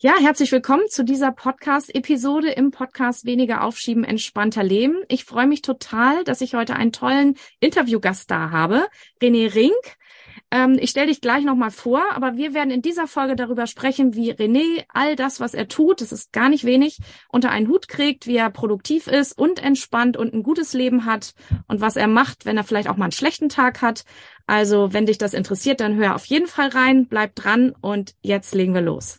Ja, herzlich willkommen zu dieser Podcast-Episode im Podcast Weniger Aufschieben, entspannter Leben. Ich freue mich total, dass ich heute einen tollen Interviewgast da habe, René Rink. Ähm, ich stelle dich gleich nochmal vor, aber wir werden in dieser Folge darüber sprechen, wie René all das, was er tut, das ist gar nicht wenig, unter einen Hut kriegt, wie er produktiv ist und entspannt und ein gutes Leben hat und was er macht, wenn er vielleicht auch mal einen schlechten Tag hat. Also, wenn dich das interessiert, dann hör auf jeden Fall rein, bleib dran und jetzt legen wir los.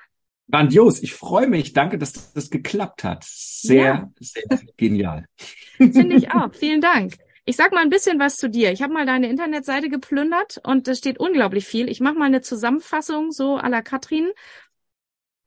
Grandios. Ich freue mich. Danke, dass das geklappt hat. Sehr, ja. sehr genial. Finde ich auch. Vielen Dank. Ich sag mal ein bisschen was zu dir. Ich habe mal deine Internetseite geplündert und da steht unglaublich viel. Ich mache mal eine Zusammenfassung so à la Katrin.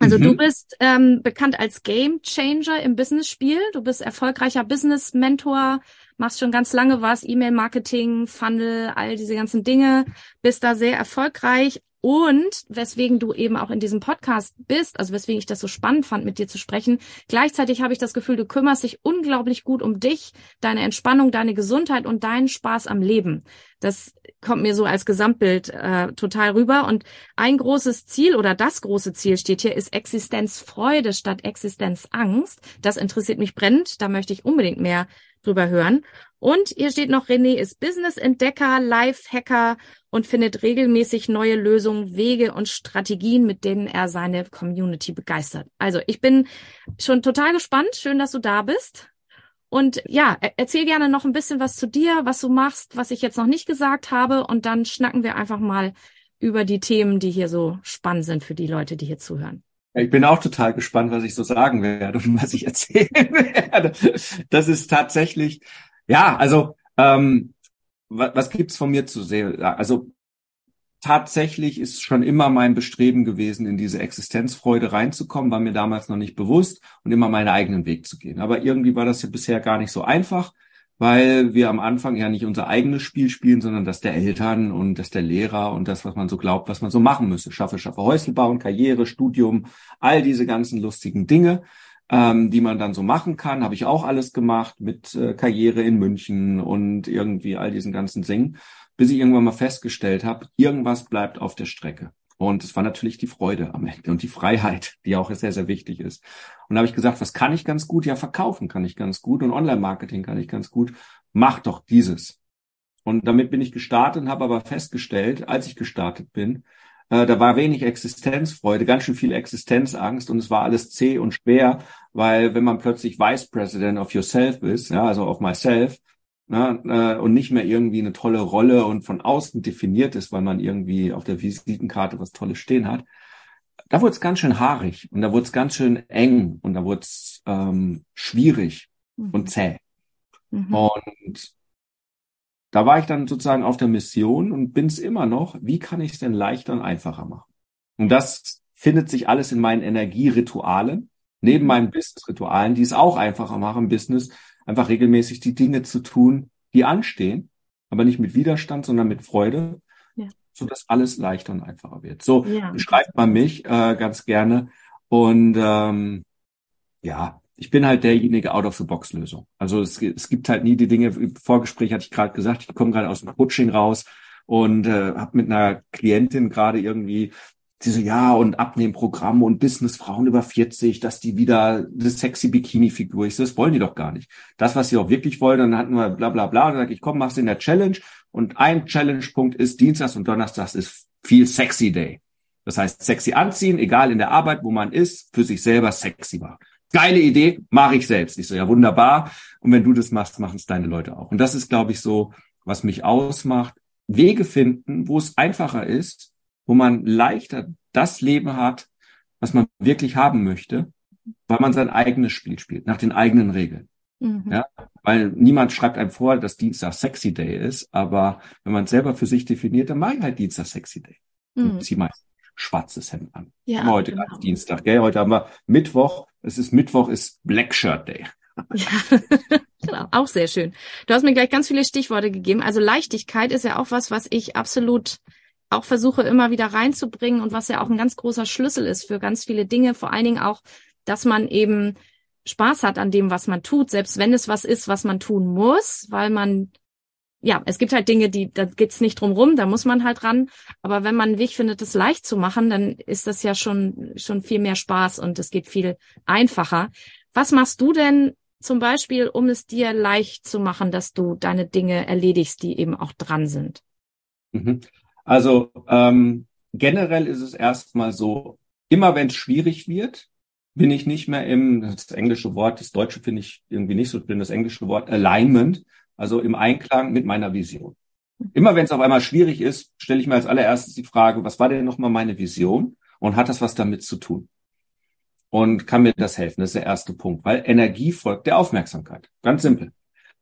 Also mhm. du bist ähm, bekannt als Game Changer im Business-Spiel. Du bist erfolgreicher Business-Mentor, machst schon ganz lange was, E-Mail-Marketing, Funnel, all diese ganzen Dinge, bist da sehr erfolgreich, und weswegen du eben auch in diesem Podcast bist, also weswegen ich das so spannend fand, mit dir zu sprechen. Gleichzeitig habe ich das Gefühl, du kümmerst dich unglaublich gut um dich, deine Entspannung, deine Gesundheit und deinen Spaß am Leben. Das kommt mir so als Gesamtbild äh, total rüber. Und ein großes Ziel oder das große Ziel steht hier, ist Existenzfreude statt Existenzangst. Das interessiert mich brennend. Da möchte ich unbedingt mehr drüber hören. Und hier steht noch, René ist Business-Entdecker, Life-Hacker und findet regelmäßig neue Lösungen, Wege und Strategien, mit denen er seine Community begeistert. Also ich bin schon total gespannt. Schön, dass du da bist. Und ja, erzähl gerne noch ein bisschen was zu dir, was du machst, was ich jetzt noch nicht gesagt habe. Und dann schnacken wir einfach mal über die Themen, die hier so spannend sind für die Leute, die hier zuhören. Ich bin auch total gespannt, was ich so sagen werde und was ich erzählen werde. Das ist tatsächlich, ja, also ähm, was, was gibt's von mir zu sehen? Also tatsächlich ist schon immer mein Bestreben gewesen, in diese Existenzfreude reinzukommen, war mir damals noch nicht bewusst und immer meinen eigenen Weg zu gehen. Aber irgendwie war das ja bisher gar nicht so einfach weil wir am Anfang ja nicht unser eigenes Spiel spielen, sondern das der Eltern und das der Lehrer und das, was man so glaubt, was man so machen müsse. Schaffe, schaffe Häusl bauen, Karriere, Studium, all diese ganzen lustigen Dinge, ähm, die man dann so machen kann, habe ich auch alles gemacht mit äh, Karriere in München und irgendwie all diesen ganzen Dingen, bis ich irgendwann mal festgestellt habe, irgendwas bleibt auf der Strecke. Und es war natürlich die Freude am Ende und die Freiheit, die auch sehr, sehr wichtig ist. Und da habe ich gesagt, was kann ich ganz gut? Ja, verkaufen kann ich ganz gut und Online-Marketing kann ich ganz gut. Mach doch dieses. Und damit bin ich gestartet und habe aber festgestellt, als ich gestartet bin, äh, da war wenig Existenzfreude, ganz schön viel Existenzangst und es war alles zäh und schwer, weil wenn man plötzlich Vice President of Yourself ist, ja, also of myself, ne, und nicht mehr irgendwie eine tolle Rolle und von außen definiert ist, weil man irgendwie auf der Visitenkarte was Tolles stehen hat, da wurde es ganz schön haarig und da wurde es ganz schön eng und da wurde es ähm, schwierig mhm. und zäh. Mhm. Und da war ich dann sozusagen auf der Mission und bin es immer noch, wie kann ich es denn leichter und einfacher machen? Und das findet sich alles in meinen Energieritualen, neben mhm. meinen Business-Ritualen, die es auch einfacher machen, Business einfach regelmäßig die Dinge zu tun, die anstehen, aber nicht mit Widerstand, sondern mit Freude, ja. so dass alles leichter und einfacher wird. So ja. beschreibt man mich äh, ganz gerne und ähm, ja, ich bin halt derjenige Out-of-the-Box-Lösung. Also es, es gibt halt nie die Dinge, im Vorgespräch hatte ich gerade gesagt, ich komme gerade aus dem Coaching raus und äh, habe mit einer Klientin gerade irgendwie sie so, ja, und Abnehmprogramm und Businessfrauen über 40, dass die wieder eine sexy Bikini-Figur ist. Das wollen die doch gar nicht. Das, was sie auch wirklich wollen, dann hatten wir bla bla bla. Und dann sage ich, komm, mach's in der Challenge. Und ein Challenge-Punkt ist Dienstags und Donnerstags ist viel sexy Day. Das heißt, sexy anziehen, egal in der Arbeit, wo man ist, für sich selber sexy war. Geile Idee, mache ich selbst. Ich so, ja, wunderbar. Und wenn du das machst, machen es deine Leute auch. Und das ist, glaube ich, so, was mich ausmacht. Wege finden, wo es einfacher ist, wo man leichter das Leben hat, was man wirklich haben möchte, weil man sein eigenes Spiel spielt, nach den eigenen Regeln. Mhm. Ja? weil niemand schreibt einem vor, dass Dienstag Sexy Day ist, aber wenn man es selber für sich definiert, dann mache ich halt Dienstag Sexy Day. Mhm. Zieh mal schwarzes Hemd an. Ja, heute genau. Dienstag, gell? Heute haben wir Mittwoch. Es ist Mittwoch, ist Black Shirt Day. Ja, genau, auch sehr schön. Du hast mir gleich ganz viele Stichworte gegeben. Also Leichtigkeit ist ja auch was, was ich absolut auch versuche immer wieder reinzubringen und was ja auch ein ganz großer Schlüssel ist für ganz viele Dinge. Vor allen Dingen auch, dass man eben Spaß hat an dem, was man tut, selbst wenn es was ist, was man tun muss, weil man ja, es gibt halt Dinge, die, da geht's nicht drum rum, da muss man halt ran. Aber wenn man einen Weg findet, es leicht zu machen, dann ist das ja schon, schon viel mehr Spaß und es geht viel einfacher. Was machst du denn zum Beispiel, um es dir leicht zu machen, dass du deine Dinge erledigst, die eben auch dran sind? Mhm. Also ähm, generell ist es erstmal so, immer wenn es schwierig wird, bin ich nicht mehr im, das englische Wort, das deutsche finde ich irgendwie nicht so, bin das englische Wort Alignment, also im Einklang mit meiner Vision. Immer wenn es auf einmal schwierig ist, stelle ich mir als allererstes die Frage, was war denn nochmal meine Vision und hat das was damit zu tun? Und kann mir das helfen? Das ist der erste Punkt, weil Energie folgt der Aufmerksamkeit. Ganz simpel.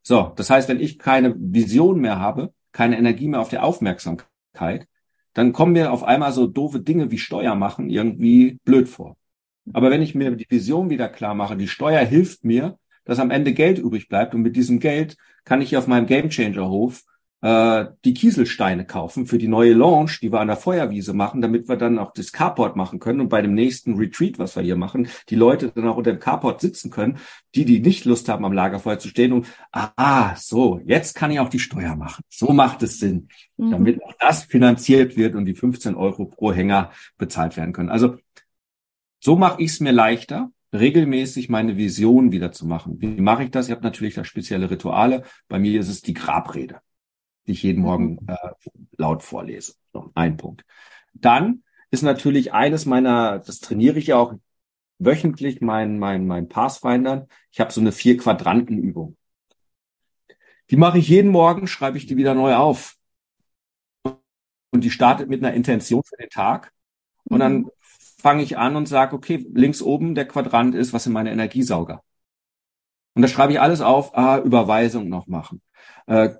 So, das heißt, wenn ich keine Vision mehr habe, keine Energie mehr auf der Aufmerksamkeit, dann kommen mir auf einmal so doofe Dinge wie Steuer machen irgendwie blöd vor. Aber wenn ich mir die Vision wieder klar mache, die Steuer hilft mir, dass am Ende Geld übrig bleibt und mit diesem Geld kann ich auf meinem Gamechanger Hof äh, die Kieselsteine kaufen für die neue Launch, die wir an der Feuerwiese machen, damit wir dann auch das Carport machen können und bei dem nächsten Retreat, was wir hier machen, die Leute dann auch unter dem Carport sitzen können, die, die nicht Lust haben, am Lagerfeuer zu stehen und ah, so, jetzt kann ich auch die Steuer machen. So macht es Sinn, mhm. damit auch das finanziert wird und die 15 Euro pro Hänger bezahlt werden können. Also so mache ich es mir leichter, regelmäßig meine Vision wieder zu machen. Wie mache ich das? Ich habe natürlich da spezielle Rituale. Bei mir ist es die Grabrede, die ich jeden Morgen mhm. äh, laut vorlese. So, ein Punkt. Dann ist natürlich eines meiner, das trainiere ich ja auch wöchentlich, mein, mein, mein Pathfindern. Ich habe so eine vier Quadranten Übung. Die mache ich jeden Morgen, schreibe ich die wieder neu auf. Und die startet mit einer Intention für den Tag. Und dann mhm fange ich an und sage, okay, links oben der Quadrant ist, was sind meine Energiesauger? Und da schreibe ich alles auf, ah, Überweisung noch machen. Äh,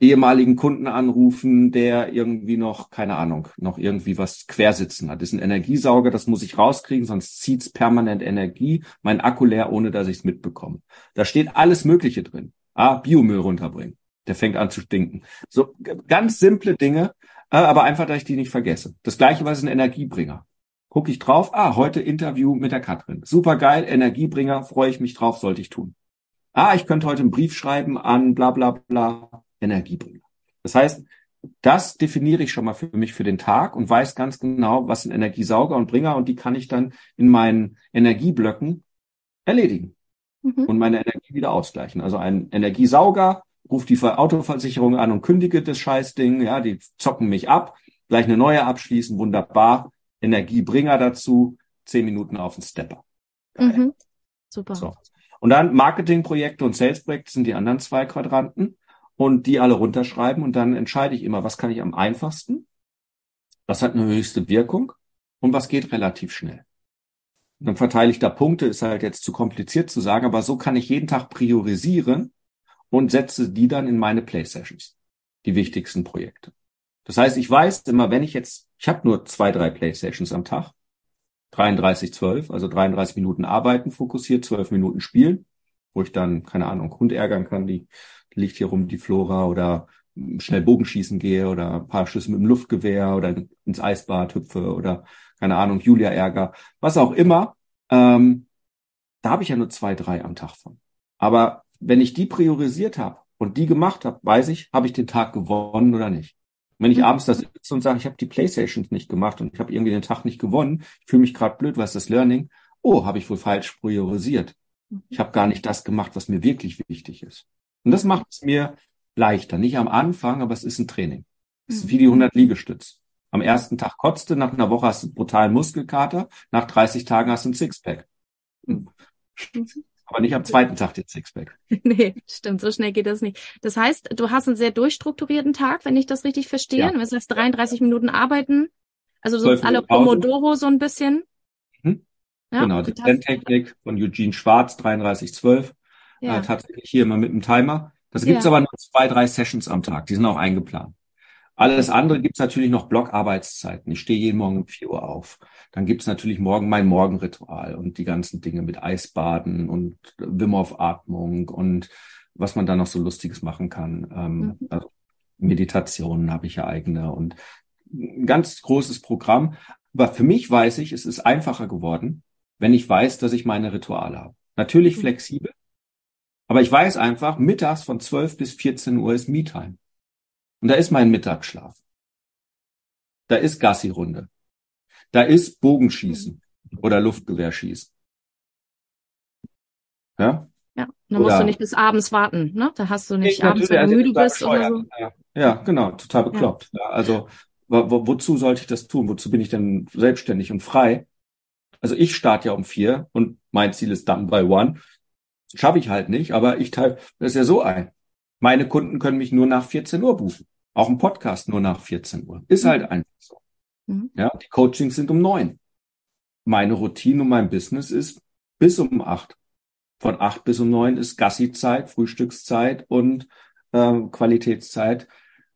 ehemaligen Kunden anrufen, der irgendwie noch, keine Ahnung, noch irgendwie was quersitzen hat. Das ist ein Energiesauger, das muss ich rauskriegen, sonst zieht's permanent Energie, mein Akku leer, ohne dass ich es mitbekomme. Da steht alles Mögliche drin. Ah, Biomüll runterbringen. Der fängt an zu stinken. So ganz simple Dinge, äh, aber einfach, dass ich die nicht vergesse. Das gleiche, was ist ein Energiebringer gucke ich drauf, ah, heute Interview mit der Katrin. Super geil, Energiebringer, freue ich mich drauf, sollte ich tun. Ah, ich könnte heute einen Brief schreiben an bla bla bla, Energiebringer. Das heißt, das definiere ich schon mal für mich für den Tag und weiß ganz genau, was sind Energiesauger und Bringer und die kann ich dann in meinen Energieblöcken erledigen mhm. und meine Energie wieder ausgleichen. Also ein Energiesauger ruft die Autoversicherung an und kündige das Scheißding, ja, die zocken mich ab, gleich eine neue abschließen, wunderbar. Energiebringer dazu, zehn Minuten auf den Stepper. Mhm. Super. So. Und dann Marketingprojekte und Salesprojekte sind die anderen zwei Quadranten und die alle runterschreiben und dann entscheide ich immer, was kann ich am einfachsten, was hat eine höchste Wirkung und was geht relativ schnell. Und dann verteile ich da Punkte, ist halt jetzt zu kompliziert zu sagen, aber so kann ich jeden Tag priorisieren und setze die dann in meine Play Sessions, die wichtigsten Projekte. Das heißt, ich weiß immer, wenn ich jetzt ich habe nur zwei, drei Playstations am Tag. 33, 12, also 33 Minuten arbeiten fokussiert, 12 Minuten spielen, wo ich dann, keine Ahnung, Hund ärgern kann, die liegt hier rum, die Flora, oder schnell Bogenschießen gehe oder ein paar Schüsse mit dem Luftgewehr oder ins Eisbad hüpfe oder, keine Ahnung, Julia ärger, was auch immer. Ähm, da habe ich ja nur zwei, drei am Tag von. Aber wenn ich die priorisiert habe und die gemacht habe, weiß ich, habe ich den Tag gewonnen oder nicht wenn ich mhm. abends das sitze und sage, ich habe die Playstations nicht gemacht und ich habe irgendwie den Tag nicht gewonnen, ich fühle mich gerade blöd, was ist das Learning? Oh, habe ich wohl falsch priorisiert. Mhm. Ich habe gar nicht das gemacht, was mir wirklich wichtig ist. Und das macht es mir leichter. Nicht am Anfang, aber es ist ein Training. Es ist mhm. wie die 100 Liegestütz. Am ersten Tag kotzte, nach einer Woche hast du einen brutalen Muskelkater, nach 30 Tagen hast du ein Sixpack. Hm. Aber nicht am zweiten Tag den Sixpack. nee, stimmt, so schnell geht das nicht. Das heißt, du hast einen sehr durchstrukturierten Tag, wenn ich das richtig verstehe. Ja. Das heißt 33 Minuten arbeiten, also so alle Pomodoro so ein bisschen. Mhm. Ja, genau, die Zen-Technik von Eugene Schwarz, 3312. Ja. Äh, tatsächlich hier immer mit einem Timer. Das gibt's ja. aber nur zwei, drei Sessions am Tag. Die sind auch eingeplant. Alles andere gibt's natürlich noch Blockarbeitszeiten. Ich stehe jeden Morgen um 4 Uhr auf. Dann gibt's natürlich morgen mein Morgenritual und die ganzen Dinge mit Eisbaden und Wim Hof Atmung und was man da noch so Lustiges machen kann. Ähm, mhm. also Meditationen habe ich ja eigene und ein ganz großes Programm. Aber für mich weiß ich, es ist einfacher geworden, wenn ich weiß, dass ich meine Rituale habe. Natürlich mhm. flexibel, aber ich weiß einfach, mittags von 12 bis 14 Uhr ist Me-Time. Und da ist mein Mittagsschlaf. Da ist Gassi-Runde. Da ist Bogenschießen oder Luftgewehrschießen. Ja? Ja, dann musst du nicht bis abends warten, ne? Da hast du nicht abends, wenn du müde bist oder so. Ja, ja, genau, total bekloppt. Ja. Ja, also wo, wozu sollte ich das tun? Wozu bin ich denn selbstständig und frei? Also ich starte ja um vier und mein Ziel ist dann bei One. Schaffe ich halt nicht, aber ich teile das ja so ein. Meine Kunden können mich nur nach 14 Uhr buchen. Auch ein Podcast nur nach 14 Uhr. Ist mhm. halt einfach so. Mhm. Ja, die Coachings sind um neun. Meine Routine und mein Business ist bis um acht. Von acht bis um neun ist Gassi-Zeit, Frühstückszeit und äh, Qualitätszeit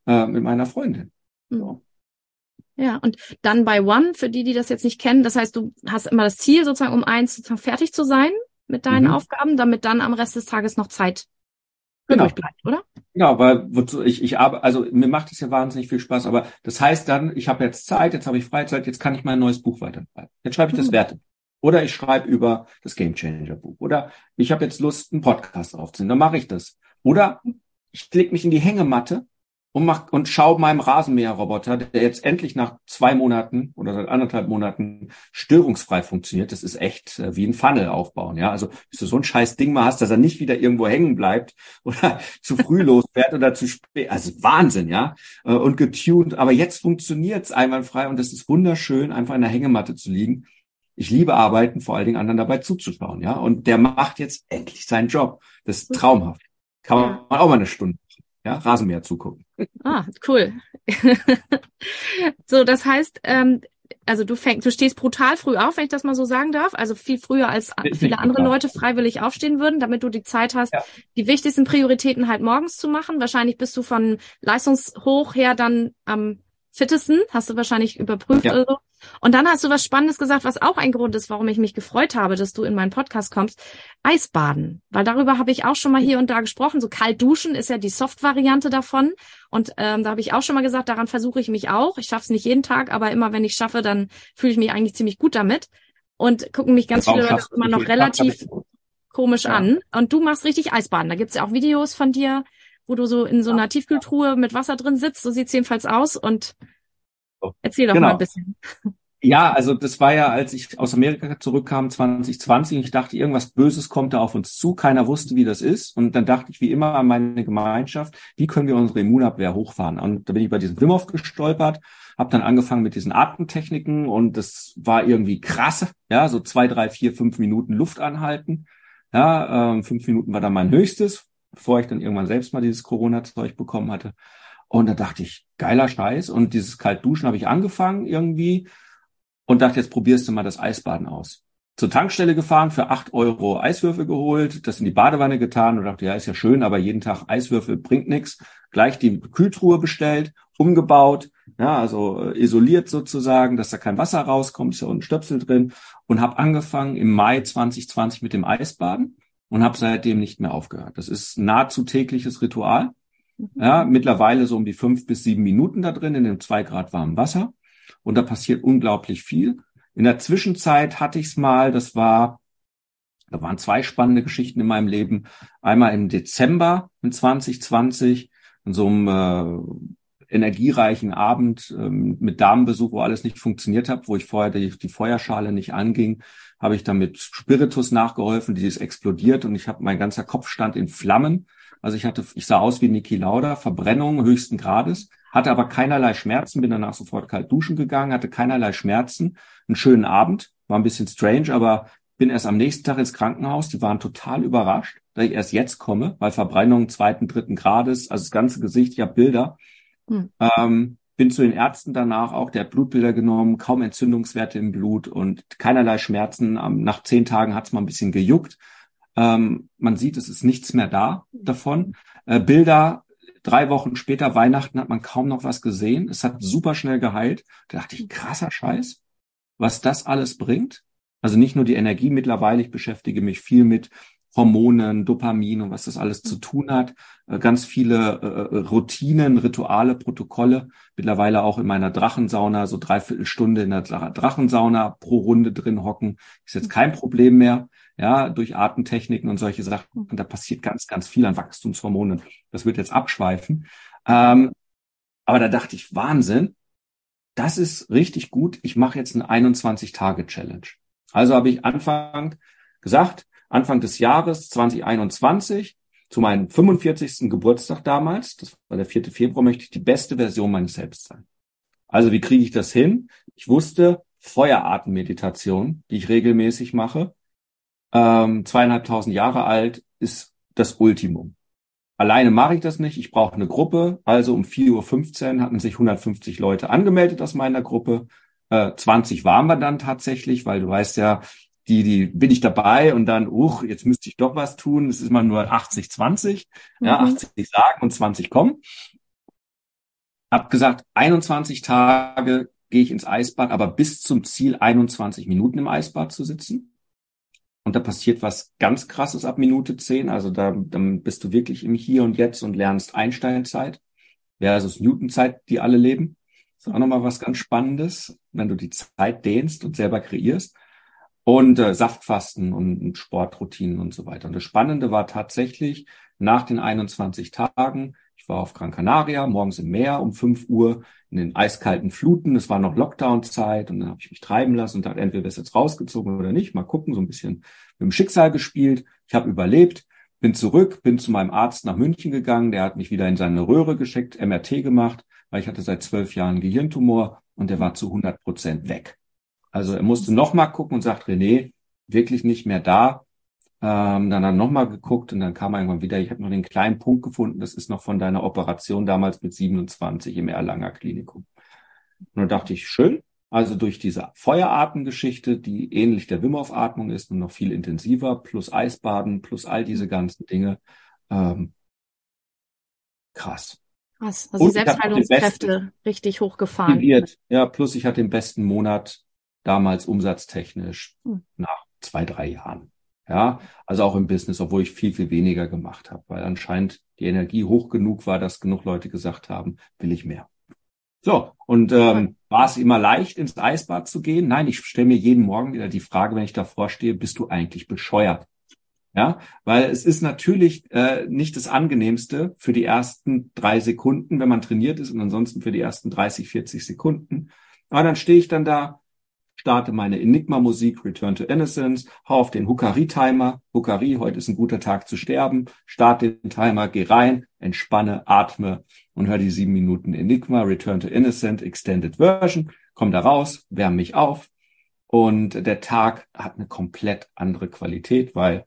äh, mit meiner Freundin. Mhm. So. Ja, und dann bei One, für die, die das jetzt nicht kennen, das heißt, du hast immer das Ziel, sozusagen um eins sozusagen fertig zu sein mit deinen mhm. Aufgaben, damit dann am Rest des Tages noch Zeit genau. bleibt, oder? Genau, weil wozu ich, ich arbeite, also mir macht es ja wahnsinnig viel Spaß, aber das heißt dann, ich habe jetzt Zeit, jetzt habe ich Freizeit, jetzt kann ich mein neues Buch weiterschreiben. Jetzt schreibe ich das mhm. Werte. Oder ich schreibe über das Game Changer Buch. Oder ich habe jetzt Lust, einen Podcast aufzunehmen, dann mache ich das. Oder ich leg mich in die Hängematte und mach und schau meinem Rasenmäherroboter, der jetzt endlich nach zwei Monaten oder seit anderthalb Monaten störungsfrei funktioniert. Das ist echt äh, wie ein Funnel aufbauen. Ja, also bis du so ein scheiß Ding mal hast, dass er nicht wieder irgendwo hängen bleibt oder zu früh losfährt oder zu spät. Also Wahnsinn, ja. Äh, und getuned. Aber jetzt funktioniert's einwandfrei und es ist wunderschön, einfach in der Hängematte zu liegen. Ich liebe arbeiten, vor allen Dingen anderen dabei zuzuschauen, ja. Und der macht jetzt endlich seinen Job. Das ist traumhaft. Kann man auch mal eine Stunde ja, Rasenmäher zugucken. Ah, cool. so, das heißt, ähm, also du fängst, du stehst brutal früh auf, wenn ich das mal so sagen darf, also viel früher als viele andere Leute freiwillig aufstehen würden, damit du die Zeit hast, ja. die wichtigsten Prioritäten halt morgens zu machen. Wahrscheinlich bist du von Leistungshoch her dann am fittesten, hast du wahrscheinlich überprüft ja. oder so. Und dann hast du was Spannendes gesagt, was auch ein Grund ist, warum ich mich gefreut habe, dass du in meinen Podcast kommst. Eisbaden. Weil darüber habe ich auch schon mal hier und da gesprochen. So kalt duschen ist ja die Soft-Variante davon. Und ähm, da habe ich auch schon mal gesagt, daran versuche ich mich auch. Ich schaffe es nicht jeden Tag, aber immer wenn ich schaffe, dann fühle ich mich eigentlich ziemlich gut damit. Und gucken mich ganz viele Leute immer noch relativ komisch ja. an. Und du machst richtig Eisbaden. Da gibt's ja auch Videos von dir, wo du so in so einer Tiefkühltruhe mit Wasser drin sitzt. So sieht's jedenfalls aus. Und erzähl doch genau. mal ein bisschen. Ja, also das war ja, als ich aus Amerika zurückkam, 2020, ich dachte, irgendwas Böses kommt da auf uns zu. Keiner wusste, wie das ist. Und dann dachte ich wie immer an meine Gemeinschaft, wie können wir unsere Immunabwehr hochfahren? Und da bin ich bei diesem Wim Hof gestolpert, habe dann angefangen mit diesen Atemtechniken und das war irgendwie krass. Ja, so zwei, drei, vier, fünf Minuten Luft anhalten. Ja, ähm, fünf Minuten war dann mein höchstes bevor ich dann irgendwann selbst mal dieses Corona-Zeug bekommen hatte. Und da dachte ich, geiler Scheiß. Und dieses Kaltduschen habe ich angefangen irgendwie und dachte, jetzt probierst du mal das Eisbaden aus. Zur Tankstelle gefahren, für acht Euro Eiswürfel geholt, das in die Badewanne getan und dachte, ja, ist ja schön, aber jeden Tag Eiswürfel bringt nichts. Gleich die Kühltruhe bestellt, umgebaut, ja, also äh, isoliert sozusagen, dass da kein Wasser rauskommt, ist ja ein Stöpsel drin und habe angefangen im Mai 2020 mit dem Eisbaden und habe seitdem nicht mehr aufgehört. Das ist nahezu tägliches Ritual. Mhm. Ja, mittlerweile so um die fünf bis sieben Minuten da drin in dem zwei Grad warmen Wasser. Und da passiert unglaublich viel. In der Zwischenzeit hatte ich es mal, das war, da waren zwei spannende Geschichten in meinem Leben. Einmal im Dezember in 2020, in so einem äh, energiereichen Abend ähm, mit Damenbesuch, wo alles nicht funktioniert hat, wo ich vorher die, die Feuerschale nicht anging habe ich dann mit Spiritus nachgeholfen, die ist explodiert und ich habe mein ganzer Kopf stand in Flammen. Also ich hatte, ich sah aus wie Niki Lauda, Verbrennung höchsten Grades, hatte aber keinerlei Schmerzen, bin danach sofort kalt duschen gegangen, hatte keinerlei Schmerzen, einen schönen Abend, war ein bisschen strange, aber bin erst am nächsten Tag ins Krankenhaus. Die waren total überrascht, dass ich erst jetzt komme, weil Verbrennung zweiten, dritten Grades, also das ganze Gesicht, ich habe Bilder. Hm. Ähm, bin zu den Ärzten danach auch, der hat Blutbilder genommen, kaum Entzündungswerte im Blut und keinerlei Schmerzen. Nach zehn Tagen hat es mal ein bisschen gejuckt. Ähm, man sieht, es ist nichts mehr da davon. Äh, Bilder, drei Wochen später, Weihnachten, hat man kaum noch was gesehen. Es hat super schnell geheilt. Da dachte ich, krasser Scheiß, was das alles bringt. Also nicht nur die Energie mittlerweile, ich beschäftige mich viel mit Hormonen, Dopamin und was das alles zu tun hat. Äh, ganz viele äh, Routinen, Rituale, Protokolle. Mittlerweile auch in meiner Drachensauna, so dreiviertel Stunde in der Drachensauna pro Runde drin hocken. Ist jetzt kein Problem mehr. Ja, durch Atemtechniken und solche Sachen. Und da passiert ganz, ganz viel an Wachstumshormonen. Das wird jetzt abschweifen. Ähm, aber da dachte ich, Wahnsinn. Das ist richtig gut. Ich mache jetzt eine 21-Tage-Challenge. Also habe ich Anfang gesagt, Anfang des Jahres 2021, zu meinem 45. Geburtstag damals, das war der 4. Februar, möchte ich die beste Version meines Selbst sein. Also wie kriege ich das hin? Ich wusste, Feuerartenmeditation, die ich regelmäßig mache, ähm, zweieinhalbtausend Jahre alt, ist das Ultimum. Alleine mache ich das nicht. Ich brauche eine Gruppe. Also um 4.15 Uhr hatten sich 150 Leute angemeldet aus meiner Gruppe. Äh, 20 waren wir dann tatsächlich, weil du weißt ja, die, die bin ich dabei und dann, uch, jetzt müsste ich doch was tun. Es ist immer nur 80, 20. Mhm. Ja, 80 sagen und 20 kommen. Hab gesagt, 21 Tage gehe ich ins Eisbad, aber bis zum Ziel 21 Minuten im Eisbad zu sitzen. Und da passiert was ganz krasses ab Minute 10. Also da, dann bist du wirklich im Hier und Jetzt und lernst Einsteinzeit versus Newtonzeit, die alle leben. Das ist auch nochmal was ganz Spannendes, wenn du die Zeit dehnst und selber kreierst und äh, Saftfasten und, und Sportroutinen und so weiter. Und das Spannende war tatsächlich nach den 21 Tagen, ich war auf Gran Canaria, morgens im Meer um 5 Uhr in den eiskalten Fluten. Es war noch Lockdown-Zeit und dann habe ich mich treiben lassen und dachte, entweder ist jetzt rausgezogen oder nicht. Mal gucken, so ein bisschen mit dem Schicksal gespielt. Ich habe überlebt, bin zurück, bin zu meinem Arzt nach München gegangen. Der hat mich wieder in seine Röhre geschickt, MRT gemacht, weil ich hatte seit zwölf Jahren Gehirntumor und der war zu 100 Prozent weg. Also er musste nochmal gucken und sagt, René, wirklich nicht mehr da. Ähm, dann hat er nochmal geguckt und dann kam er irgendwann wieder, ich habe noch den kleinen Punkt gefunden, das ist noch von deiner Operation damals mit 27 im Erlanger Klinikum. Und dann dachte ich, schön, also durch diese Feuerartengeschichte, die ähnlich der Wim Hof Atmung ist und noch viel intensiver, plus Eisbaden, plus all diese ganzen Dinge. Ähm, krass. Krass, also und die Selbstheilungskräfte richtig hochgefahren. Ja, plus ich hatte den besten Monat damals umsatztechnisch hm. nach zwei, drei Jahren. Ja, also auch im Business, obwohl ich viel, viel weniger gemacht habe, weil anscheinend die Energie hoch genug war, dass genug Leute gesagt haben, will ich mehr. So, und ähm, war es immer leicht, ins Eisbad zu gehen? Nein, ich stelle mir jeden Morgen wieder die Frage, wenn ich davor stehe, bist du eigentlich bescheuert? Ja, weil es ist natürlich äh, nicht das angenehmste für die ersten drei Sekunden, wenn man trainiert ist und ansonsten für die ersten 30, 40 Sekunden. Aber dann stehe ich dann da starte meine Enigma-Musik, Return to Innocence, hau auf den Hukari-Timer. Hukari, heute ist ein guter Tag zu sterben. Starte den Timer, geh rein, entspanne, atme und hör die sieben Minuten Enigma, Return to Innocent, Extended Version. Komm da raus, wärme mich auf. Und der Tag hat eine komplett andere Qualität, weil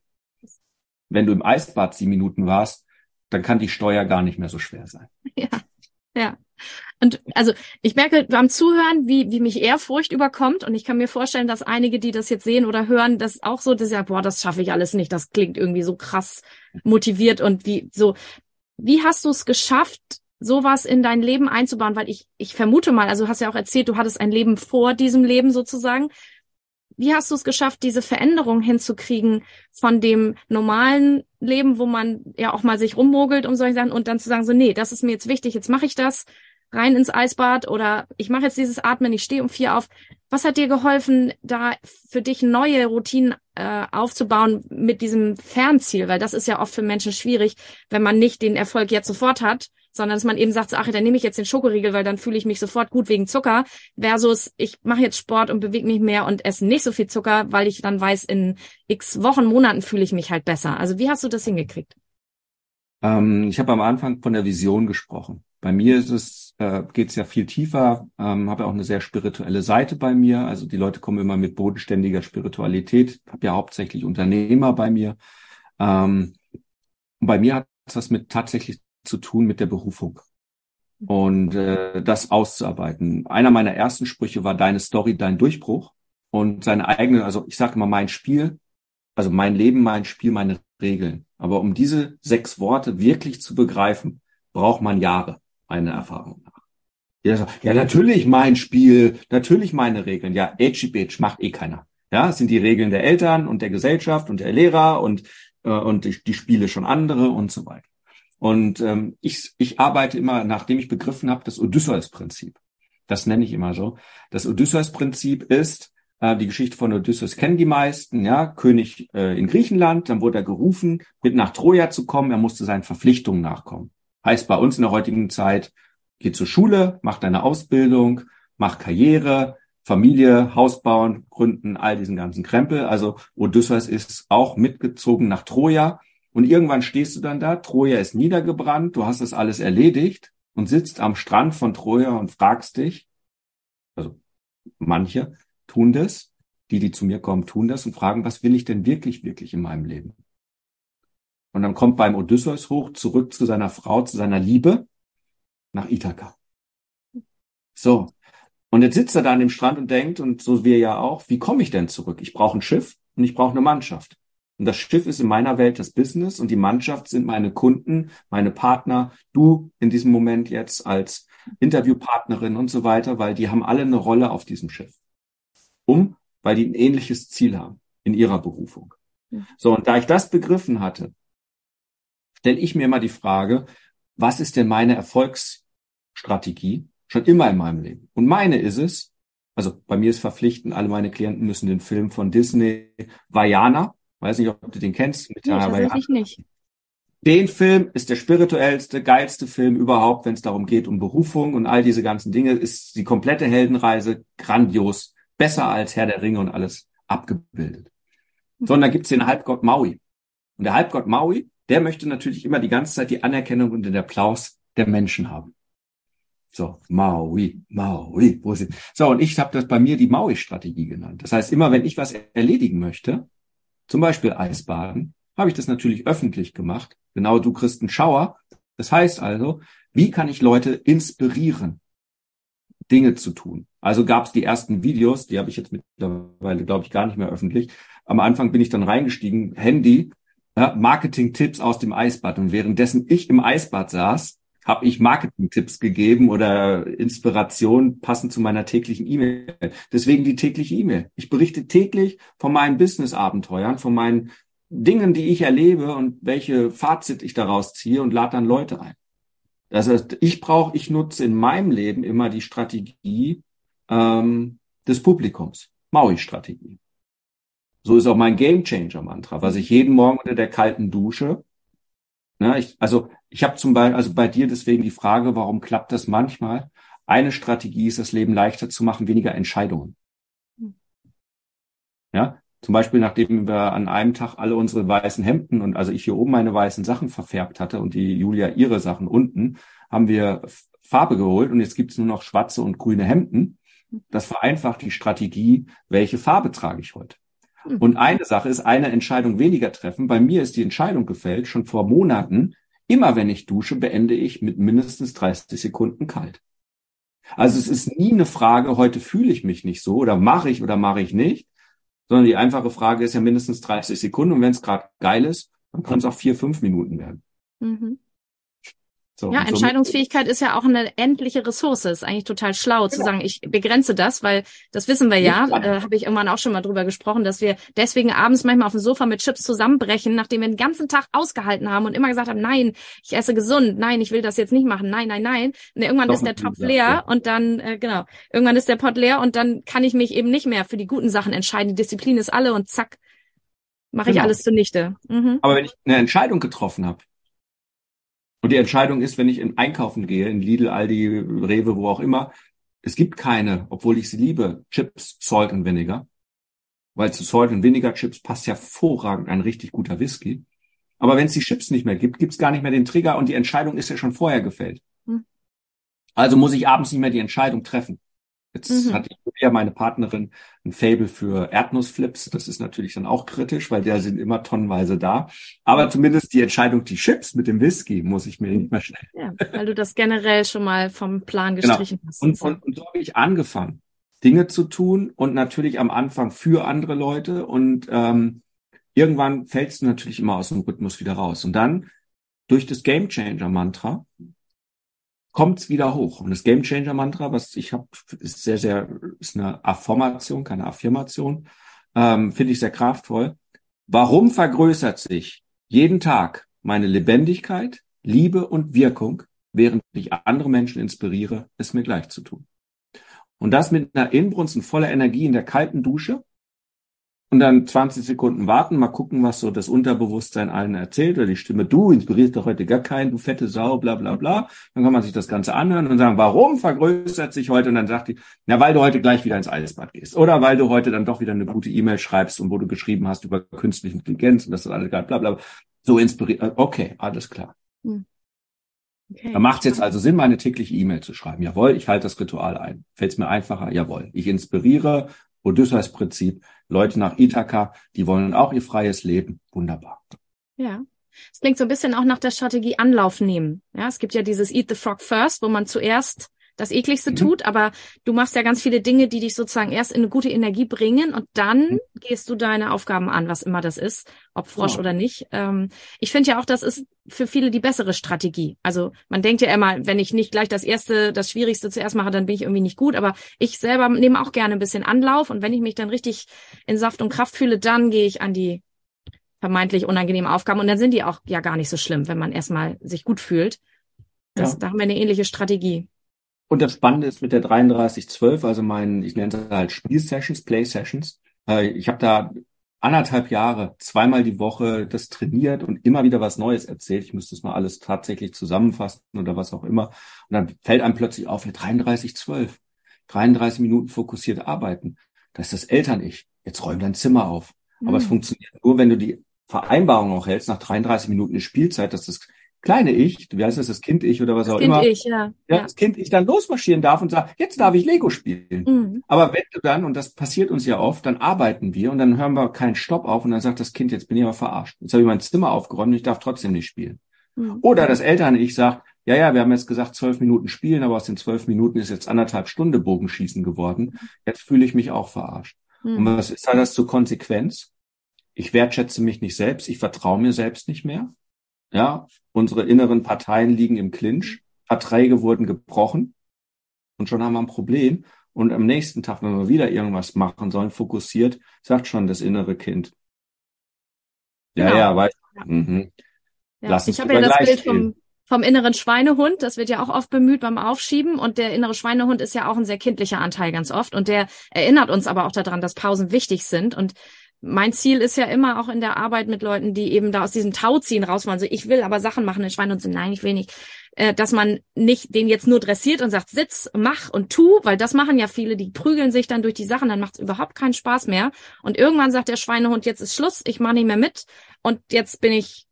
wenn du im Eisbad sieben Minuten warst, dann kann die Steuer gar nicht mehr so schwer sein. Ja, ja. Und also ich merke beim Zuhören, wie, wie mich Ehrfurcht überkommt. Und ich kann mir vorstellen, dass einige, die das jetzt sehen oder hören, das auch so, dass ja, boah, das schaffe ich alles nicht. Das klingt irgendwie so krass motiviert und wie so. Wie hast du es geschafft, sowas in dein Leben einzubauen? Weil ich, ich vermute mal, also du hast ja auch erzählt, du hattest ein Leben vor diesem Leben sozusagen. Wie hast du es geschafft, diese Veränderung hinzukriegen von dem normalen Leben, wo man ja auch mal sich rummogelt um solche Sachen und dann zu sagen, so, nee, das ist mir jetzt wichtig, jetzt mache ich das rein ins Eisbad oder ich mache jetzt dieses Atmen, ich stehe um vier auf. Was hat dir geholfen, da für dich neue Routinen äh, aufzubauen mit diesem Fernziel? Weil das ist ja oft für Menschen schwierig, wenn man nicht den Erfolg jetzt sofort hat, sondern dass man eben sagt, ach, dann nehme ich jetzt den Schokoriegel, weil dann fühle ich mich sofort gut wegen Zucker, versus ich mache jetzt Sport und bewege mich mehr und esse nicht so viel Zucker, weil ich dann weiß, in x Wochen, Monaten fühle ich mich halt besser. Also wie hast du das hingekriegt? Ähm, ich habe am Anfang von der Vision gesprochen. Bei mir ist es, äh, geht es ja viel tiefer, ähm, habe ja auch eine sehr spirituelle Seite bei mir. Also die Leute kommen immer mit bodenständiger Spiritualität, habe ja hauptsächlich Unternehmer bei mir. Ähm, und bei mir hat es was mit tatsächlich zu tun mit der Berufung und äh, das auszuarbeiten. Einer meiner ersten Sprüche war deine Story, dein Durchbruch und seine eigene, also ich sage immer mein Spiel also mein Leben, mein Spiel, meine Regeln. Aber um diese sechs Worte wirklich zu begreifen, braucht man Jahre, eine Erfahrung nach. Ja, ja, natürlich mein Spiel, natürlich meine Regeln. Ja, edgy bitch macht eh keiner. Ja, es sind die Regeln der Eltern und der Gesellschaft und der Lehrer und, äh, und die, die Spiele schon andere und so weiter. Und ähm, ich, ich arbeite immer, nachdem ich begriffen habe, das Odysseus-Prinzip. Das nenne ich immer so. Das Odysseus-Prinzip ist, äh, die Geschichte von Odysseus kennen die meisten, ja, König äh, in Griechenland, dann wurde er gerufen, mit nach Troja zu kommen, er musste seinen Verpflichtungen nachkommen. Heißt bei uns in der heutigen Zeit, geh zur Schule, mach deine Ausbildung, mach Karriere, Familie, Haus bauen, gründen, all diesen ganzen Krempel. Also Odysseus ist auch mitgezogen nach Troja. Und irgendwann stehst du dann da, Troja ist niedergebrannt, du hast das alles erledigt und sitzt am Strand von Troja und fragst dich, also manche tun das, die, die zu mir kommen, tun das und fragen, was will ich denn wirklich, wirklich in meinem Leben? Und dann kommt beim Odysseus hoch, zurück zu seiner Frau, zu seiner Liebe, nach Ithaka. So. Und jetzt sitzt er da an dem Strand und denkt, und so wir ja auch, wie komme ich denn zurück? Ich brauche ein Schiff und ich brauche eine Mannschaft. Und das Schiff ist in meiner Welt das Business und die Mannschaft sind meine Kunden, meine Partner, du in diesem Moment jetzt als Interviewpartnerin und so weiter, weil die haben alle eine Rolle auf diesem Schiff. Um, weil die ein ähnliches Ziel haben in ihrer Berufung. So, und da ich das begriffen hatte, stelle ich mir immer die Frage, was ist denn meine Erfolgsstrategie schon immer in meinem Leben? Und meine ist es, also bei mir ist verpflichtend, alle meine Klienten müssen den Film von Disney Vajana, weiß nicht, ob du den kennst, mit nee, tatsächlich nicht. Den Film ist der spirituellste, geilste Film überhaupt, wenn es darum geht, um Berufung und all diese ganzen Dinge, ist die komplette Heldenreise grandios, besser als Herr der Ringe und alles abgebildet. Sondern gibt's den Halbgott Maui. Und der Halbgott Maui der möchte natürlich immer die ganze Zeit die Anerkennung und den Applaus der Menschen haben. So, Maui, Maui, wo sind? So, und ich habe das bei mir die Maui-Strategie genannt. Das heißt, immer wenn ich was erledigen möchte, zum Beispiel Eisbaden, habe ich das natürlich öffentlich gemacht. Genau, du kriegst einen Schauer. Das heißt also, wie kann ich Leute inspirieren, Dinge zu tun? Also gab es die ersten Videos, die habe ich jetzt mittlerweile, glaube ich, gar nicht mehr öffentlich. Am Anfang bin ich dann reingestiegen, Handy, ja, Marketing-Tipps aus dem Eisbad. Und währenddessen ich im Eisbad saß, habe ich Marketing-Tipps gegeben oder Inspiration passend zu meiner täglichen E-Mail. Deswegen die tägliche E-Mail. Ich berichte täglich von meinen Business-Abenteuern, von meinen Dingen, die ich erlebe und welche Fazit ich daraus ziehe und lade dann Leute ein. Das heißt, ich brauche, ich nutze in meinem Leben immer die Strategie ähm, des Publikums, Maui-Strategie. So ist auch mein Game Changer Mantra, was ich jeden Morgen unter der kalten Dusche. Ne, ich, also ich habe zum Beispiel, also bei dir deswegen die Frage, warum klappt das manchmal? Eine Strategie ist, das Leben leichter zu machen, weniger Entscheidungen. Ja, zum Beispiel, nachdem wir an einem Tag alle unsere weißen Hemden und also ich hier oben meine weißen Sachen verfärbt hatte und die Julia ihre Sachen unten, haben wir Farbe geholt und jetzt gibt's nur noch schwarze und grüne Hemden. Das vereinfacht die Strategie, welche Farbe trage ich heute. Mhm. Und eine Sache ist, eine Entscheidung weniger treffen. Bei mir ist die Entscheidung gefällt, schon vor Monaten. Immer wenn ich dusche, beende ich mit mindestens 30 Sekunden kalt. Also es ist nie eine Frage, heute fühle ich mich nicht so oder mache ich oder mache ich nicht, sondern die einfache Frage ist ja mindestens 30 Sekunden und wenn es gerade geil ist, dann kann es auch vier, fünf Minuten werden. Mhm. So, ja, Entscheidungsfähigkeit ist ja auch eine endliche Ressource. Ist eigentlich total schlau zu sagen, ich begrenze das, weil das wissen wir ja, äh, habe ich irgendwann auch schon mal drüber gesprochen, dass wir deswegen abends manchmal auf dem Sofa mit Chips zusammenbrechen, nachdem wir den ganzen Tag ausgehalten haben und immer gesagt haben, nein, ich esse gesund, nein, ich will das jetzt nicht machen, nein, nein, nein. Und irgendwann Doch, ist der Topf leer ja. und dann, äh, genau, irgendwann ist der Pot leer und dann kann ich mich eben nicht mehr für die guten Sachen entscheiden. Die Disziplin ist alle und zack, mache genau. ich alles zunichte. Mhm. Aber wenn ich eine Entscheidung getroffen habe, und die Entscheidung ist, wenn ich in Einkaufen gehe, in Lidl, Aldi, Rewe, wo auch immer, es gibt keine, obwohl ich sie liebe, Chips, Salt und Vinegar. Weil zu Salt und Vinegar Chips passt hervorragend ein richtig guter Whisky. Aber wenn es die Chips nicht mehr gibt, gibt es gar nicht mehr den Trigger und die Entscheidung ist ja schon vorher gefällt. Hm. Also muss ich abends nicht mehr die Entscheidung treffen. Jetzt mhm. hat ja meine Partnerin ein Fable für Erdnussflips. Das ist natürlich dann auch kritisch, weil der sind immer tonnenweise da. Aber zumindest die Entscheidung, die Chips mit dem Whisky, muss ich mir nicht mehr stellen. Ja, weil du das generell schon mal vom Plan genau. gestrichen genau. hast. Und, und, und so habe ich angefangen, Dinge zu tun und natürlich am Anfang für andere Leute und ähm, irgendwann fällst du natürlich immer aus dem Rhythmus wieder raus. Und dann durch das Game Changer Mantra kommt's wieder hoch. Und das Game Changer Mantra, was ich habe, ist sehr, sehr, ist eine Affirmation, keine Affirmation, ähm, finde ich sehr kraftvoll. Warum vergrößert sich jeden Tag meine Lebendigkeit, Liebe und Wirkung, während ich andere Menschen inspiriere, es mir gleich zu tun? Und das mit einer Inbrunst und voller Energie in der kalten Dusche, und dann 20 Sekunden warten, mal gucken, was so das Unterbewusstsein allen erzählt oder die Stimme, du inspirierst doch heute gar keinen, du fette Sau, bla bla bla. Dann kann man sich das Ganze anhören und sagen, warum vergrößert sich heute? Und dann sagt die, na, weil du heute gleich wieder ins Eisbad gehst. Oder weil du heute dann doch wieder eine gute E-Mail schreibst und wo du geschrieben hast über künstliche Intelligenz und das ist alles geil, bla bla. So inspiriert. Okay, alles klar. Hm. Okay. Da macht es jetzt also Sinn, meine tägliche E-Mail zu schreiben. Jawohl, ich halte das Ritual ein. Fällt es mir einfacher? Jawohl. Ich inspiriere Odysseus-Prinzip, Leute nach Ithaka, die wollen auch ihr freies Leben. Wunderbar. Ja. Es klingt so ein bisschen auch nach der Strategie Anlauf nehmen. Ja, es gibt ja dieses Eat the Frog First, wo man zuerst das ekligste mhm. tut, aber du machst ja ganz viele Dinge, die dich sozusagen erst in eine gute Energie bringen und dann mhm. gehst du deine Aufgaben an, was immer das ist, ob Frosch ja. oder nicht. Ähm, ich finde ja auch, das ist für viele die bessere Strategie. Also man denkt ja immer, wenn ich nicht gleich das erste, das Schwierigste zuerst mache, dann bin ich irgendwie nicht gut. Aber ich selber nehme auch gerne ein bisschen Anlauf und wenn ich mich dann richtig in Saft und Kraft fühle, dann gehe ich an die vermeintlich unangenehmen Aufgaben und dann sind die auch ja gar nicht so schlimm, wenn man erstmal sich gut fühlt. Das, ja. Da haben wir eine ähnliche Strategie. Und das Spannende ist mit der 3312, also mein, ich nenne es halt Spielsessions, Play-Sessions. Äh, ich habe da anderthalb Jahre, zweimal die Woche das trainiert und immer wieder was Neues erzählt. Ich müsste es mal alles tatsächlich zusammenfassen oder was auch immer. Und dann fällt einem plötzlich auf, ja, 3312, 33 Minuten fokussiert arbeiten. Das ist das Eltern-Ich. Jetzt räum dein Zimmer auf. Mhm. Aber es mhm. funktioniert nur, wenn du die Vereinbarung auch hältst, nach 33 Minuten Spielzeit, dass das kleine Ich, wie heißt das, das Kind-Ich oder was das auch kind immer, ich, ja. Ja, das Kind-Ich dann losmarschieren darf und sagt, jetzt darf ich Lego spielen. Mhm. Aber wenn du dann, und das passiert uns ja oft, dann arbeiten wir und dann hören wir keinen Stopp auf und dann sagt das Kind, jetzt bin ich aber verarscht. Jetzt habe ich mein Zimmer aufgeräumt und ich darf trotzdem nicht spielen. Mhm. Oder das Eltern-Ich sagt, ja, ja, wir haben jetzt gesagt zwölf Minuten spielen, aber aus den zwölf Minuten ist jetzt anderthalb Stunde Bogenschießen geworden. Jetzt fühle ich mich auch verarscht. Mhm. Und was ist da das zur Konsequenz? Ich wertschätze mich nicht selbst, ich vertraue mir selbst nicht mehr. Ja, unsere inneren Parteien liegen im Clinch, Verträge wurden gebrochen und schon haben wir ein Problem. Und am nächsten Tag, wenn wir wieder irgendwas machen sollen, fokussiert, sagt schon das innere Kind. Ja, genau. ja, weißt ja. Mhm. ja. Lass uns ich habe ja das Bild vom, vom inneren Schweinehund, das wird ja auch oft bemüht beim Aufschieben und der innere Schweinehund ist ja auch ein sehr kindlicher Anteil ganz oft und der erinnert uns aber auch daran, dass Pausen wichtig sind und mein Ziel ist ja immer auch in der Arbeit mit Leuten, die eben da aus diesem Tauziehen raus wollen. So, ich will aber Sachen machen in Schwein und so, nein, ich will nicht. Äh, dass man nicht den jetzt nur dressiert und sagt, sitz, mach und tu, weil das machen ja viele, die prügeln sich dann durch die Sachen, dann macht es überhaupt keinen Spaß mehr. Und irgendwann sagt der Schweinehund, jetzt ist Schluss, ich mache nicht mehr mit und jetzt bin ich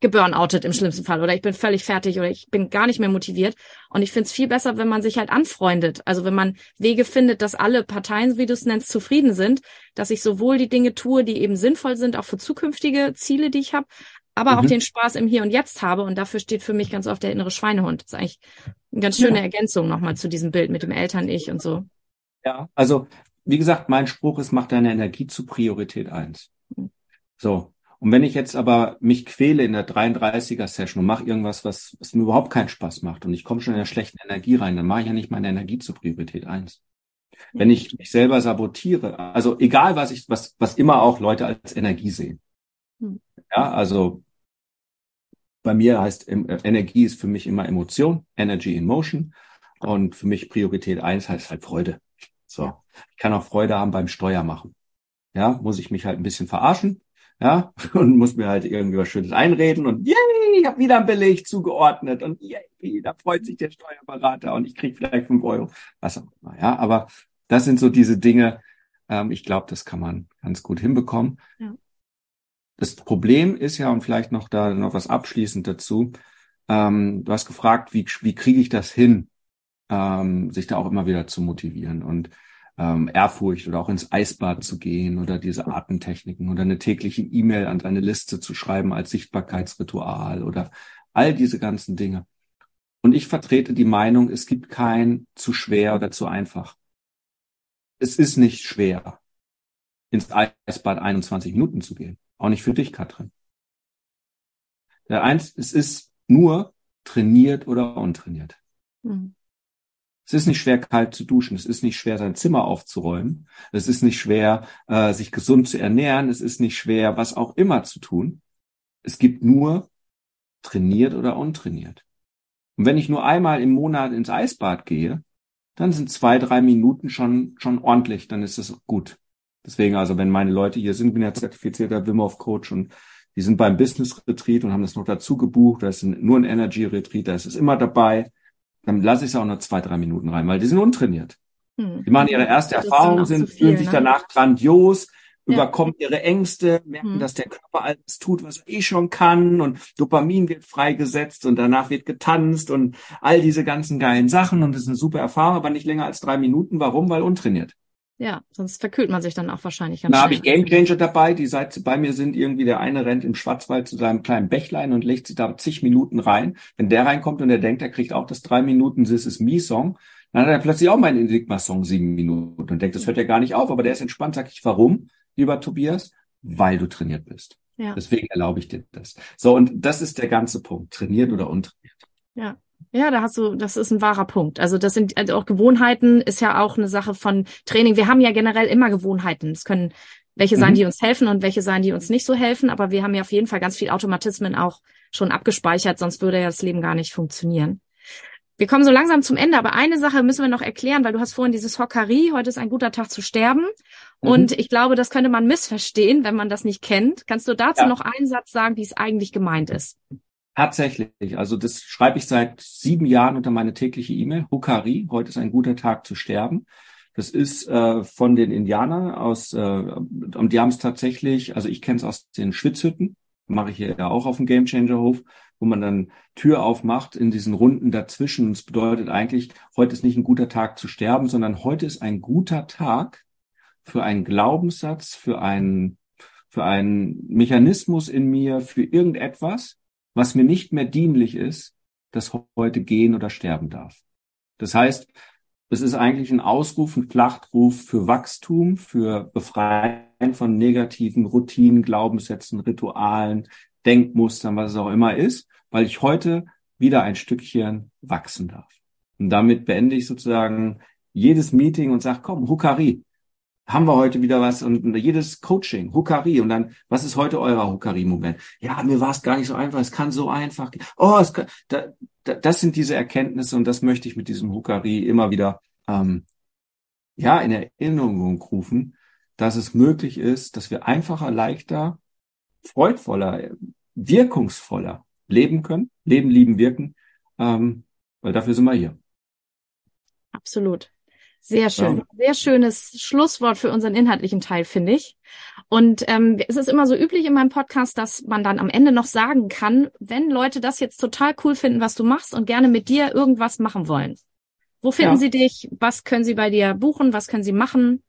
geburnoutet im schlimmsten Fall oder ich bin völlig fertig oder ich bin gar nicht mehr motiviert. Und ich finde es viel besser, wenn man sich halt anfreundet. Also wenn man Wege findet, dass alle Parteien, wie du es nennst, zufrieden sind, dass ich sowohl die Dinge tue, die eben sinnvoll sind, auch für zukünftige Ziele, die ich habe, aber mhm. auch den Spaß im Hier und Jetzt habe. Und dafür steht für mich ganz oft der innere Schweinehund. Das ist eigentlich eine ganz schöne ja. Ergänzung nochmal zu diesem Bild mit dem Eltern-Ich und so. Ja, also wie gesagt, mein Spruch ist, mach deine Energie zu Priorität eins. So, und wenn ich jetzt aber mich quäle in der 33er Session und mache irgendwas, was, was mir überhaupt keinen Spaß macht und ich komme schon in der schlechten Energie rein, dann mache ich ja nicht meine Energie zur Priorität eins. Wenn ich mich selber sabotiere, also egal was ich, was, was immer auch Leute als Energie sehen. Hm. Ja, also bei mir heißt äh, Energie ist für mich immer Emotion, Energy in Motion. Und für mich Priorität eins heißt halt Freude. So. Ich kann auch Freude haben beim Steuer machen. Ja, muss ich mich halt ein bisschen verarschen ja, und muss mir halt irgendwie was Schönes einreden und yay, ich habe wieder ein Beleg zugeordnet und yay, da freut sich der Steuerberater und ich krieg vielleicht fünf Euro, was auch immer, ja, aber das sind so diese Dinge, ähm, ich glaube, das kann man ganz gut hinbekommen. Ja. Das Problem ist ja, und vielleicht noch da noch was abschließend dazu, ähm, du hast gefragt, wie, wie kriege ich das hin, ähm, sich da auch immer wieder zu motivieren und ähm, Ehrfurcht oder auch ins Eisbad zu gehen oder diese Artentechniken oder eine tägliche E-Mail an deine Liste zu schreiben als Sichtbarkeitsritual oder all diese ganzen Dinge. Und ich vertrete die Meinung, es gibt kein zu schwer oder zu einfach. Es ist nicht schwer, ins Eisbad 21 Minuten zu gehen. Auch nicht für dich, Katrin. Der eins, es ist nur trainiert oder untrainiert. Mhm. Es ist nicht schwer, kalt zu duschen. Es ist nicht schwer, sein Zimmer aufzuräumen. Es ist nicht schwer, äh, sich gesund zu ernähren. Es ist nicht schwer, was auch immer zu tun. Es gibt nur trainiert oder untrainiert. Und wenn ich nur einmal im Monat ins Eisbad gehe, dann sind zwei, drei Minuten schon, schon ordentlich. Dann ist es gut. Deswegen also, wenn meine Leute hier sind, bin ja zertifizierter Wim Hof Coach und die sind beim Business Retreat und haben das noch dazu gebucht. Da ist nur ein Energy Retreat, da ist es immer dabei. Dann lasse ich es auch nur zwei, drei Minuten rein, weil die sind untrainiert. Hm. Die machen ihre erste das Erfahrung, sind, viel, fühlen sich ne? danach grandios, ja. überkommen ihre Ängste, merken, hm. dass der Körper alles tut, was er eh schon kann und Dopamin wird freigesetzt und danach wird getanzt und all diese ganzen geilen Sachen und das ist eine super Erfahrung, aber nicht länger als drei Minuten. Warum? Weil untrainiert. Ja, sonst verkühlt man sich dann auch wahrscheinlich ganz Da habe ich Gamechanger dabei, die seit bei mir sind irgendwie der eine rennt im Schwarzwald zu seinem kleinen Bächlein und legt sich da zig Minuten rein. Wenn der reinkommt und er denkt, er kriegt auch das drei Minuten This is Me Song, dann hat er plötzlich auch meinen Enigma Song sieben Minuten und denkt, das hört ja gar nicht auf, aber der ist entspannt. Sag ich, warum, lieber Tobias? Weil du trainiert bist. Ja. Deswegen erlaube ich dir das. So, und das ist der ganze Punkt. Trainiert oder untrainiert. Ja. Ja, da hast du, das ist ein wahrer Punkt. Also das sind also auch Gewohnheiten, ist ja auch eine Sache von Training. Wir haben ja generell immer Gewohnheiten. Es können welche sein, mhm. die uns helfen und welche sein, die uns nicht so helfen. Aber wir haben ja auf jeden Fall ganz viel Automatismen auch schon abgespeichert, sonst würde ja das Leben gar nicht funktionieren. Wir kommen so langsam zum Ende, aber eine Sache müssen wir noch erklären, weil du hast vorhin dieses Hockerie, heute ist ein guter Tag zu sterben. Mhm. Und ich glaube, das könnte man missverstehen, wenn man das nicht kennt. Kannst du dazu ja. noch einen Satz sagen, wie es eigentlich gemeint ist? Tatsächlich. Also das schreibe ich seit sieben Jahren unter meine tägliche E-Mail. Hukari, heute ist ein guter Tag zu sterben. Das ist äh, von den Indianern aus, äh, und die haben es tatsächlich, also ich kenne es aus den Schwitzhütten, mache ich hier ja auch auf dem Game Changer Hof, wo man dann Tür aufmacht in diesen Runden dazwischen. Das bedeutet eigentlich, heute ist nicht ein guter Tag zu sterben, sondern heute ist ein guter Tag für einen Glaubenssatz, für einen, für einen Mechanismus in mir, für irgendetwas, was mir nicht mehr dienlich ist, das heute gehen oder sterben darf. Das heißt, es ist eigentlich ein Ausruf, ein Schlachtruf für Wachstum, für Befreien von negativen Routinen, Glaubenssätzen, Ritualen, Denkmustern, was es auch immer ist, weil ich heute wieder ein Stückchen wachsen darf. Und damit beende ich sozusagen jedes Meeting und sage, komm, Hukari, haben wir heute wieder was und jedes Coaching, Hukari und dann, was ist heute euer Hukari-Moment? Ja, mir war es gar nicht so einfach, es kann so einfach gehen. Oh, es kann, da, da, das sind diese Erkenntnisse und das möchte ich mit diesem Hukari immer wieder ähm, ja in Erinnerung rufen, dass es möglich ist, dass wir einfacher, leichter, freudvoller, wirkungsvoller leben können, leben, lieben, wirken, ähm, weil dafür sind wir hier. Absolut. Sehr schön. Ja. Sehr schönes Schlusswort für unseren inhaltlichen Teil, finde ich. Und ähm, es ist immer so üblich in meinem Podcast, dass man dann am Ende noch sagen kann, wenn Leute das jetzt total cool finden, was du machst und gerne mit dir irgendwas machen wollen. Wo finden ja. sie dich? Was können sie bei dir buchen? Was können sie machen?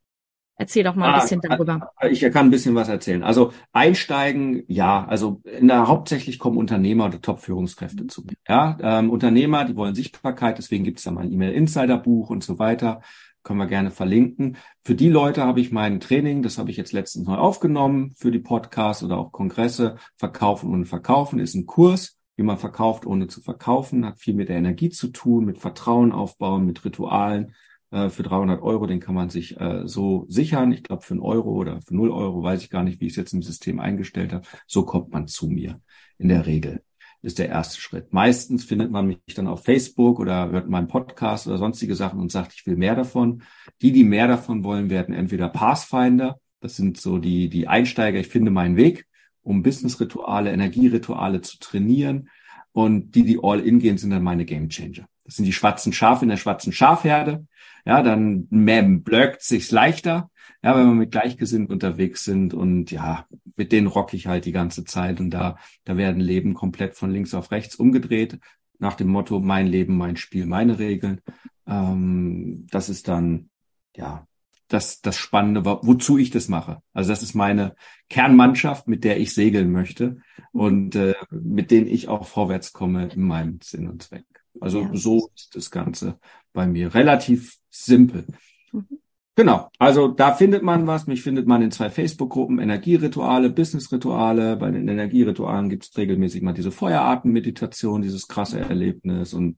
Erzähl doch mal ein ah, bisschen darüber. Ich kann ein bisschen was erzählen. Also einsteigen, ja, also der, hauptsächlich kommen Unternehmer oder Top-Führungskräfte zu mir. Ja, ähm, Unternehmer, die wollen Sichtbarkeit, deswegen gibt es da mal ein E-Mail-Insider-Buch und so weiter. Können wir gerne verlinken. Für die Leute habe ich mein Training, das habe ich jetzt letztens neu aufgenommen, für die Podcasts oder auch Kongresse. Verkaufen und Verkaufen ist ein Kurs, wie man verkauft, ohne zu verkaufen, hat viel mit der Energie zu tun, mit Vertrauen aufbauen, mit Ritualen äh, für 300 Euro, den kann man sich äh, so sichern. Ich glaube, für einen Euro oder für 0 Euro, weiß ich gar nicht, wie ich es jetzt im System eingestellt habe. So kommt man zu mir in der Regel ist der erste Schritt. Meistens findet man mich dann auf Facebook oder hört meinen Podcast oder sonstige Sachen und sagt, ich will mehr davon. Die, die mehr davon wollen, werden entweder Pathfinder, das sind so die, die Einsteiger, ich finde meinen Weg, um Business-Rituale, Energierituale zu trainieren. Und die, die all in gehen, sind dann meine Game Changer. Das sind die schwarzen Schafe in der schwarzen Schafherde ja, dann mehr blöckt sich's leichter, ja, wenn wir mit Gleichgesinnten unterwegs sind und ja, mit denen rock ich halt die ganze Zeit und da, da werden Leben komplett von links auf rechts umgedreht nach dem Motto mein Leben, mein Spiel, meine Regeln. Ähm, das ist dann ja das, das Spannende, wozu ich das mache. Also das ist meine Kernmannschaft, mit der ich segeln möchte und äh, mit denen ich auch vorwärts komme in meinem Sinn und Zweck. Also ja. so ist das Ganze bei mir relativ simpel. Mhm. Genau, also da findet man was. Mich findet man in zwei Facebook-Gruppen, Energierituale, Business-Rituale. Bei den Energieritualen gibt es regelmäßig mal diese Feuerarten-Meditation, dieses krasse Erlebnis und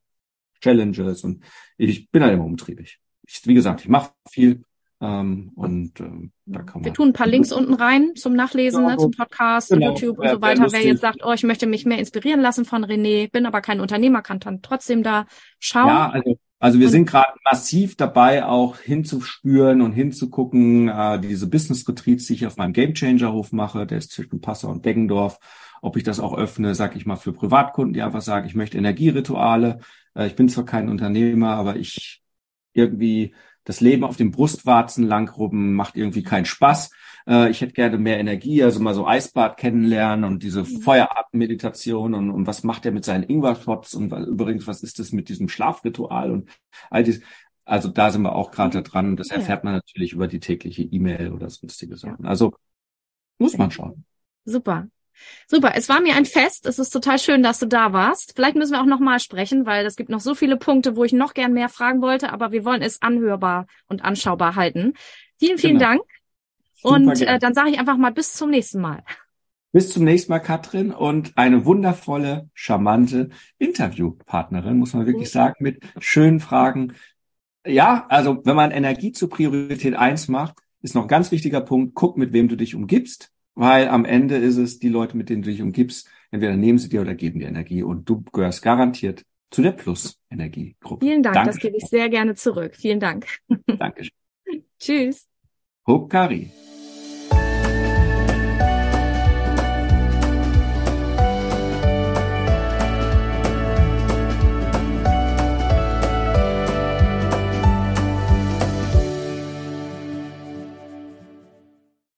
Challenges. Und ich bin halt immer umtriebig. Ich, wie gesagt, ich mache viel ähm, und ähm, da kann man. Wir tun ein paar Links unten rein zum Nachlesen, ja, ne, zum Podcast, genau, YouTube und so weiter. Wer jetzt sagt, oh, ich möchte mich mehr inspirieren lassen von René, bin aber kein Unternehmer, kann dann trotzdem da schauen. Ja, also also wir und sind gerade massiv dabei, auch hinzuspüren und hinzugucken, äh, diese Business Retreats, die ich auf meinem Game Changer Hof mache, der ist zwischen Passau und Deggendorf, ob ich das auch öffne, sag ich mal, für Privatkunden, die einfach sagen, ich möchte Energierituale. Äh, ich bin zwar kein Unternehmer, aber ich irgendwie das Leben auf dem Brustwarzen langrubben macht irgendwie keinen Spaß. Äh, ich hätte gerne mehr Energie, also mal so Eisbad kennenlernen und diese mhm. Und, und was macht er mit seinen Ingwer-Shots und übrigens, was ist das mit diesem Schlafritual und all dieses. Also da sind wir auch gerade mhm. dran. Das erfährt man natürlich über die tägliche E-Mail oder sonstige Sachen. Also muss man schauen. Super. Super, es war mir ein Fest. Es ist total schön, dass du da warst. Vielleicht müssen wir auch nochmal sprechen, weil es gibt noch so viele Punkte, wo ich noch gern mehr fragen wollte, aber wir wollen es anhörbar und anschaubar halten. Vielen, vielen genau. Dank. Super und äh, dann sage ich einfach mal bis zum nächsten Mal. Bis zum nächsten Mal, Katrin, und eine wundervolle, charmante Interviewpartnerin, muss man wirklich sagen, mit schönen Fragen. Ja, also wenn man Energie zur Priorität eins macht, ist noch ein ganz wichtiger Punkt, guck, mit wem du dich umgibst weil am Ende ist es die Leute, mit denen du dich umgibst, entweder nehmen sie dir oder geben dir Energie und du gehörst garantiert zu der Plus-Energiegruppe. Vielen Dank, Dankeschön. das gebe ich sehr gerne zurück. Vielen Dank. Dankeschön. Tschüss. Hope Kari.